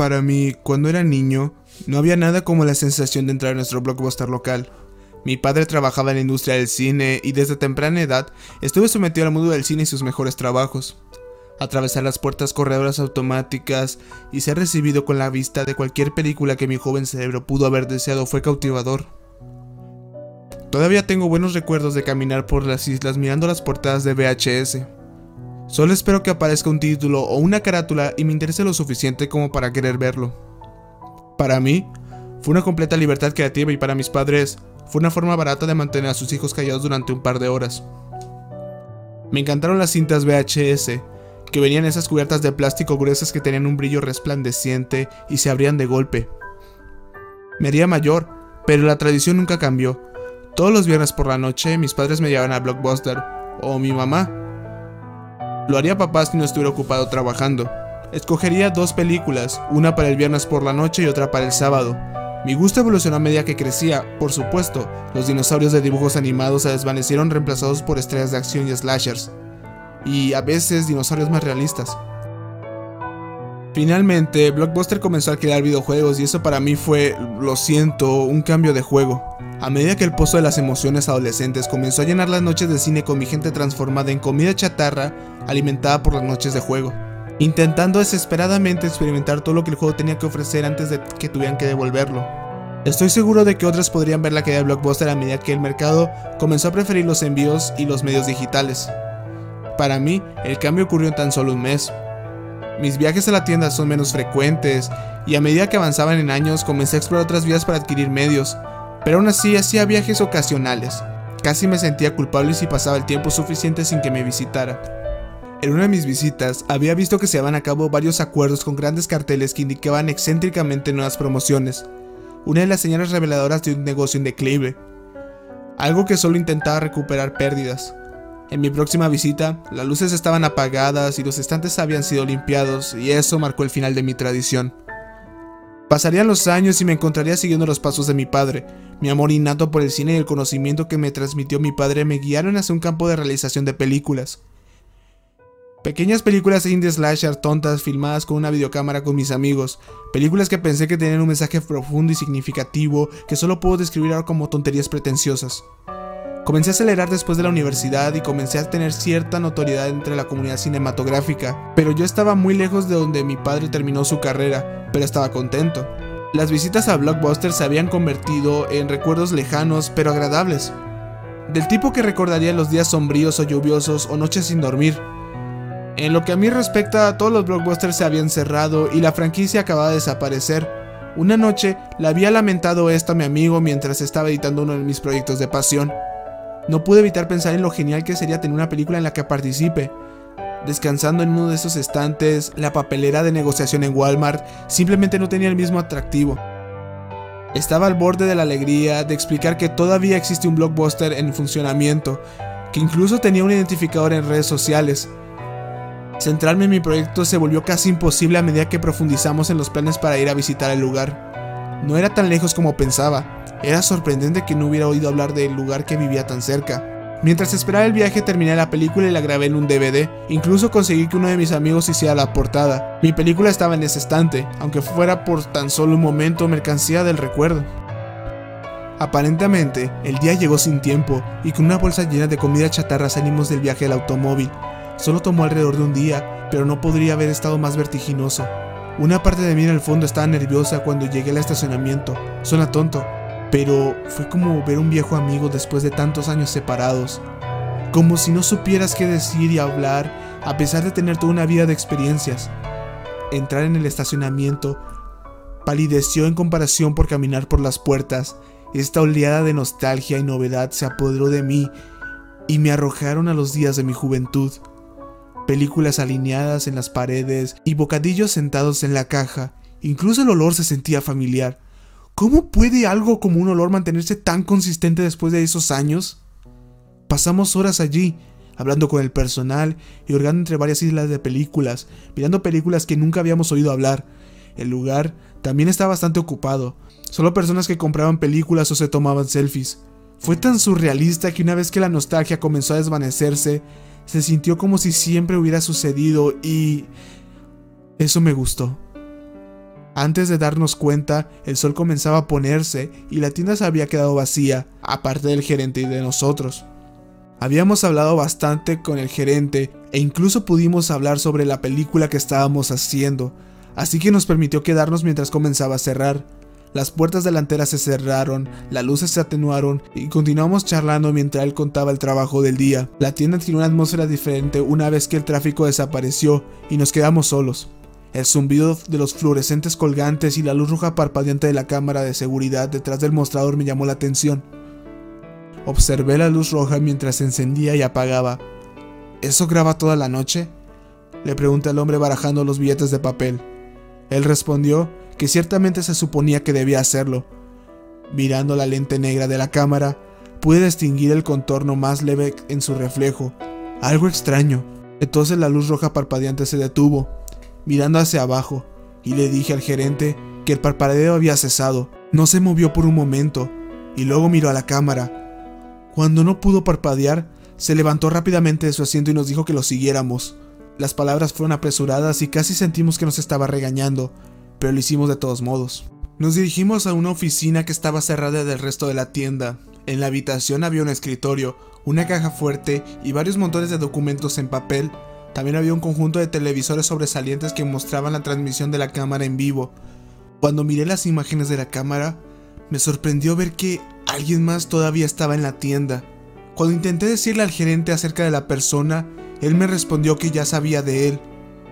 Para mí, cuando era niño, no había nada como la sensación de entrar a nuestro blockbuster local. Mi padre trabajaba en la industria del cine y desde temprana edad estuve sometido al mundo del cine y sus mejores trabajos. Atravesar las puertas corredoras automáticas y ser recibido con la vista de cualquier película que mi joven cerebro pudo haber deseado fue cautivador. Todavía tengo buenos recuerdos de caminar por las islas mirando las portadas de VHS. Solo espero que aparezca un título o una carátula y me interese lo suficiente como para querer verlo. Para mí, fue una completa libertad creativa y para mis padres, fue una forma barata de mantener a sus hijos callados durante un par de horas. Me encantaron las cintas VHS, que venían esas cubiertas de plástico gruesas que tenían un brillo resplandeciente y se abrían de golpe. Me haría mayor, pero la tradición nunca cambió. Todos los viernes por la noche mis padres me llevaban a Blockbuster, o mi mamá. Lo haría papá si no estuviera ocupado trabajando. Escogería dos películas, una para el viernes por la noche y otra para el sábado, mi gusto evolucionó a medida que crecía, por supuesto, los dinosaurios de dibujos animados se desvanecieron reemplazados por estrellas de acción y slashers, y a veces dinosaurios más realistas. Finalmente, Blockbuster comenzó a alquilar videojuegos y eso para mí fue, lo siento, un cambio de juego. A medida que el pozo de las emociones adolescentes comenzó a llenar las noches de cine con mi gente transformada en comida chatarra alimentada por las noches de juego intentando desesperadamente experimentar todo lo que el juego tenía que ofrecer antes de que tuvieran que devolverlo. Estoy seguro de que otras podrían ver la caída de Blockbuster a medida que el mercado comenzó a preferir los envíos y los medios digitales. Para mí, el cambio ocurrió en tan solo un mes. Mis viajes a la tienda son menos frecuentes y a medida que avanzaban en años comencé a explorar otras vías para adquirir medios, pero aún así hacía viajes ocasionales. Casi me sentía culpable si pasaba el tiempo suficiente sin que me visitara. En una de mis visitas había visto que se llevaban a cabo varios acuerdos con grandes carteles que indicaban excéntricamente nuevas promociones, una de las señales reveladoras de un negocio en declive, algo que solo intentaba recuperar pérdidas. En mi próxima visita, las luces estaban apagadas y los estantes habían sido limpiados, y eso marcó el final de mi tradición. Pasarían los años y me encontraría siguiendo los pasos de mi padre. Mi amor innato por el cine y el conocimiento que me transmitió mi padre me guiaron hacia un campo de realización de películas. Pequeñas películas indie slasher tontas filmadas con una videocámara con mis amigos. Películas que pensé que tenían un mensaje profundo y significativo que solo puedo describir ahora como tonterías pretenciosas. Comencé a acelerar después de la universidad y comencé a tener cierta notoriedad entre la comunidad cinematográfica, pero yo estaba muy lejos de donde mi padre terminó su carrera, pero estaba contento. Las visitas a Blockbuster se habían convertido en recuerdos lejanos pero agradables, del tipo que recordaría los días sombríos o lluviosos o noches sin dormir, en lo que a mí respecta, todos los blockbusters se habían cerrado y la franquicia acababa de desaparecer. Una noche le había lamentado esto a mi amigo mientras estaba editando uno de mis proyectos de pasión. No pude evitar pensar en lo genial que sería tener una película en la que participe. Descansando en uno de esos estantes, la papelera de negociación en Walmart simplemente no tenía el mismo atractivo. Estaba al borde de la alegría de explicar que todavía existe un blockbuster en funcionamiento, que incluso tenía un identificador en redes sociales, Centrarme en mi proyecto se volvió casi imposible a medida que profundizamos en los planes para ir a visitar el lugar. No era tan lejos como pensaba, era sorprendente que no hubiera oído hablar del lugar que vivía tan cerca. Mientras esperaba el viaje terminé la película y la grabé en un DVD, incluso conseguí que uno de mis amigos hiciera la portada. Mi película estaba en ese estante, aunque fuera por tan solo un momento mercancía del recuerdo. Aparentemente, el día llegó sin tiempo y con una bolsa llena de comida chatarra salimos del viaje del automóvil. Solo tomó alrededor de un día, pero no podría haber estado más vertiginoso. Una parte de mí en el fondo estaba nerviosa cuando llegué al estacionamiento. Suena tonto, pero fue como ver un viejo amigo después de tantos años separados. Como si no supieras qué decir y hablar a pesar de tener toda una vida de experiencias. Entrar en el estacionamiento palideció en comparación por caminar por las puertas. Esta oleada de nostalgia y novedad se apoderó de mí y me arrojaron a los días de mi juventud películas alineadas en las paredes y bocadillos sentados en la caja. Incluso el olor se sentía familiar. ¿Cómo puede algo como un olor mantenerse tan consistente después de esos años? Pasamos horas allí, hablando con el personal y hurgando entre varias islas de películas, mirando películas que nunca habíamos oído hablar. El lugar también estaba bastante ocupado, solo personas que compraban películas o se tomaban selfies. Fue tan surrealista que una vez que la nostalgia comenzó a desvanecerse, se sintió como si siempre hubiera sucedido y eso me gustó. Antes de darnos cuenta, el sol comenzaba a ponerse y la tienda se había quedado vacía, aparte del gerente y de nosotros. Habíamos hablado bastante con el gerente e incluso pudimos hablar sobre la película que estábamos haciendo, así que nos permitió quedarnos mientras comenzaba a cerrar. Las puertas delanteras se cerraron, las luces se atenuaron y continuamos charlando mientras él contaba el trabajo del día. La tienda tiene una atmósfera diferente una vez que el tráfico desapareció y nos quedamos solos. El zumbido de los fluorescentes colgantes y la luz roja parpadeante de la cámara de seguridad detrás del mostrador me llamó la atención. Observé la luz roja mientras se encendía y apagaba. ¿Eso graba toda la noche? Le pregunté al hombre barajando los billetes de papel. Él respondió que ciertamente se suponía que debía hacerlo. Mirando la lente negra de la cámara, pude distinguir el contorno más leve en su reflejo. Algo extraño. Entonces la luz roja parpadeante se detuvo mirando hacia abajo, y le dije al gerente que el parpadeo había cesado. No se movió por un momento, y luego miró a la cámara. Cuando no pudo parpadear, se levantó rápidamente de su asiento y nos dijo que lo siguiéramos. Las palabras fueron apresuradas y casi sentimos que nos estaba regañando, pero lo hicimos de todos modos. Nos dirigimos a una oficina que estaba cerrada del resto de la tienda. En la habitación había un escritorio, una caja fuerte y varios montones de documentos en papel también había un conjunto de televisores sobresalientes que mostraban la transmisión de la cámara en vivo. Cuando miré las imágenes de la cámara, me sorprendió ver que alguien más todavía estaba en la tienda. Cuando intenté decirle al gerente acerca de la persona, él me respondió que ya sabía de él.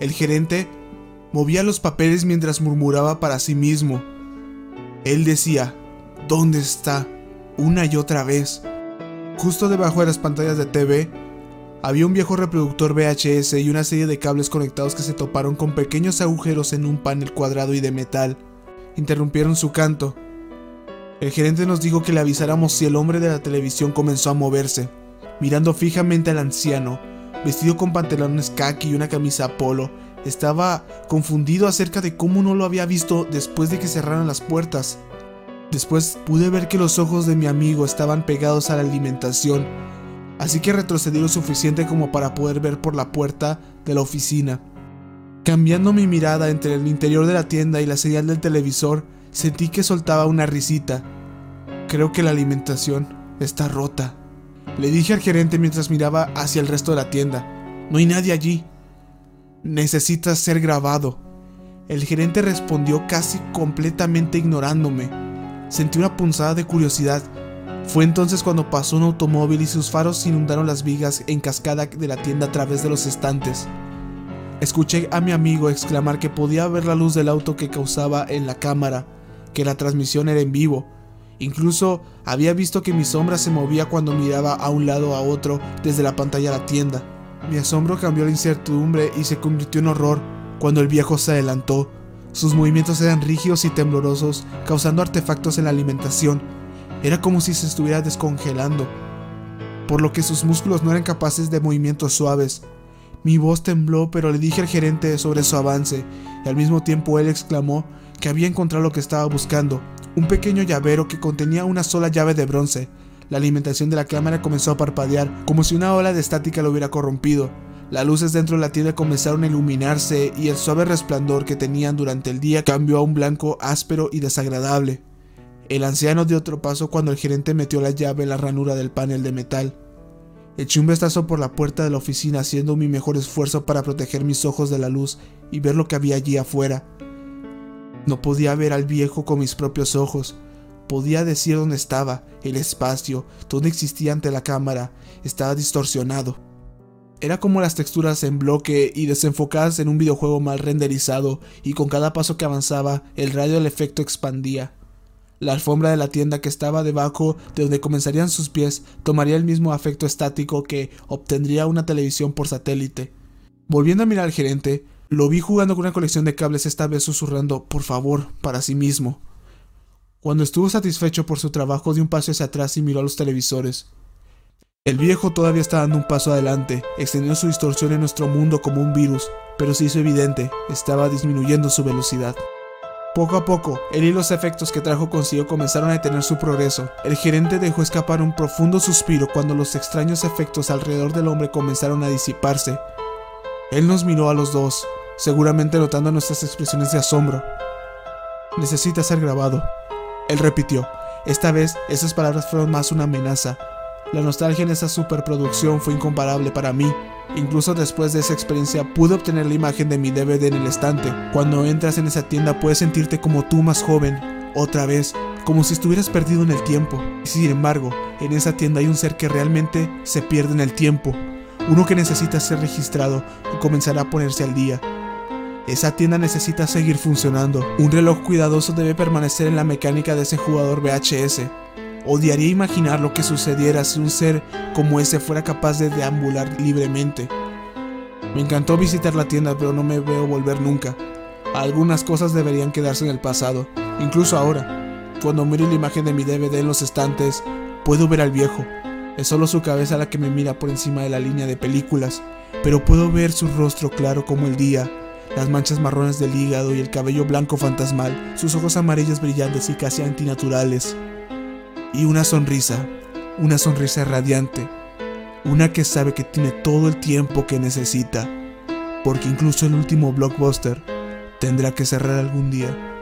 El gerente movía los papeles mientras murmuraba para sí mismo. Él decía, ¿dónde está? una y otra vez. Justo debajo de las pantallas de TV había un viejo reproductor VHS y una serie de cables conectados que se toparon con pequeños agujeros en un panel cuadrado y de metal. Interrumpieron su canto. El gerente nos dijo que le avisáramos si el hombre de la televisión comenzó a moverse, mirando fijamente al anciano, vestido con pantalones khaki y una camisa polo. Estaba confundido acerca de cómo no lo había visto después de que cerraran las puertas. Después pude ver que los ojos de mi amigo estaban pegados a la alimentación así que retrocedí lo suficiente como para poder ver por la puerta de la oficina. Cambiando mi mirada entre el interior de la tienda y la señal del televisor, sentí que soltaba una risita. Creo que la alimentación está rota. Le dije al gerente mientras miraba hacia el resto de la tienda. No hay nadie allí. Necesitas ser grabado. El gerente respondió casi completamente ignorándome. Sentí una punzada de curiosidad fue entonces cuando pasó un automóvil y sus faros inundaron las vigas en cascada de la tienda a través de los estantes. Escuché a mi amigo exclamar que podía ver la luz del auto que causaba en la cámara, que la transmisión era en vivo. Incluso había visto que mi sombra se movía cuando miraba a un lado a otro desde la pantalla de la tienda. Mi asombro cambió la incertidumbre y se convirtió en horror cuando el viejo se adelantó. Sus movimientos eran rígidos y temblorosos, causando artefactos en la alimentación era como si se estuviera descongelando, por lo que sus músculos no eran capaces de movimientos suaves. Mi voz tembló, pero le dije al gerente sobre su avance, y al mismo tiempo él exclamó que había encontrado lo que estaba buscando, un pequeño llavero que contenía una sola llave de bronce. La alimentación de la cámara comenzó a parpadear, como si una ola de estática lo hubiera corrompido. Las luces dentro de la tienda comenzaron a iluminarse y el suave resplandor que tenían durante el día cambió a un blanco áspero y desagradable. El anciano dio otro paso cuando el gerente metió la llave en la ranura del panel de metal. Eché un vistazo por la puerta de la oficina haciendo mi mejor esfuerzo para proteger mis ojos de la luz y ver lo que había allí afuera. No podía ver al viejo con mis propios ojos. Podía decir dónde estaba, el espacio, dónde existía ante la cámara, estaba distorsionado. Era como las texturas en bloque y desenfocadas en un videojuego mal renderizado, y con cada paso que avanzaba, el radio del efecto expandía. La alfombra de la tienda que estaba debajo de donde comenzarían sus pies tomaría el mismo afecto estático que obtendría una televisión por satélite. Volviendo a mirar al gerente, lo vi jugando con una colección de cables, esta vez susurrando por favor para sí mismo. Cuando estuvo satisfecho por su trabajo, dio un paso hacia atrás y miró a los televisores. El viejo todavía estaba dando un paso adelante, extendiendo su distorsión en nuestro mundo como un virus, pero se hizo evidente, estaba disminuyendo su velocidad. Poco a poco, él y los efectos que trajo consigo comenzaron a detener su progreso. El gerente dejó escapar un profundo suspiro cuando los extraños efectos alrededor del hombre comenzaron a disiparse. Él nos miró a los dos, seguramente notando nuestras expresiones de asombro. necesita ser grabado. Él repitió. Esta vez, esas palabras fueron más una amenaza. La nostalgia en esa superproducción fue incomparable para mí. Incluso después de esa experiencia pude obtener la imagen de mi DVD en el estante. Cuando entras en esa tienda puedes sentirte como tú más joven, otra vez, como si estuvieras perdido en el tiempo. Sin embargo, en esa tienda hay un ser que realmente se pierde en el tiempo, uno que necesita ser registrado y comenzará a ponerse al día. Esa tienda necesita seguir funcionando. Un reloj cuidadoso debe permanecer en la mecánica de ese jugador VHS. Odiaría imaginar lo que sucediera si un ser como ese fuera capaz de deambular libremente. Me encantó visitar la tienda, pero no me veo volver nunca. Algunas cosas deberían quedarse en el pasado, incluso ahora. Cuando miro la imagen de mi DVD en los estantes, puedo ver al viejo. Es solo su cabeza la que me mira por encima de la línea de películas, pero puedo ver su rostro claro como el día, las manchas marrones del hígado y el cabello blanco fantasmal, sus ojos amarillos brillantes y casi antinaturales. Y una sonrisa, una sonrisa radiante, una que sabe que tiene todo el tiempo que necesita, porque incluso el último blockbuster tendrá que cerrar algún día.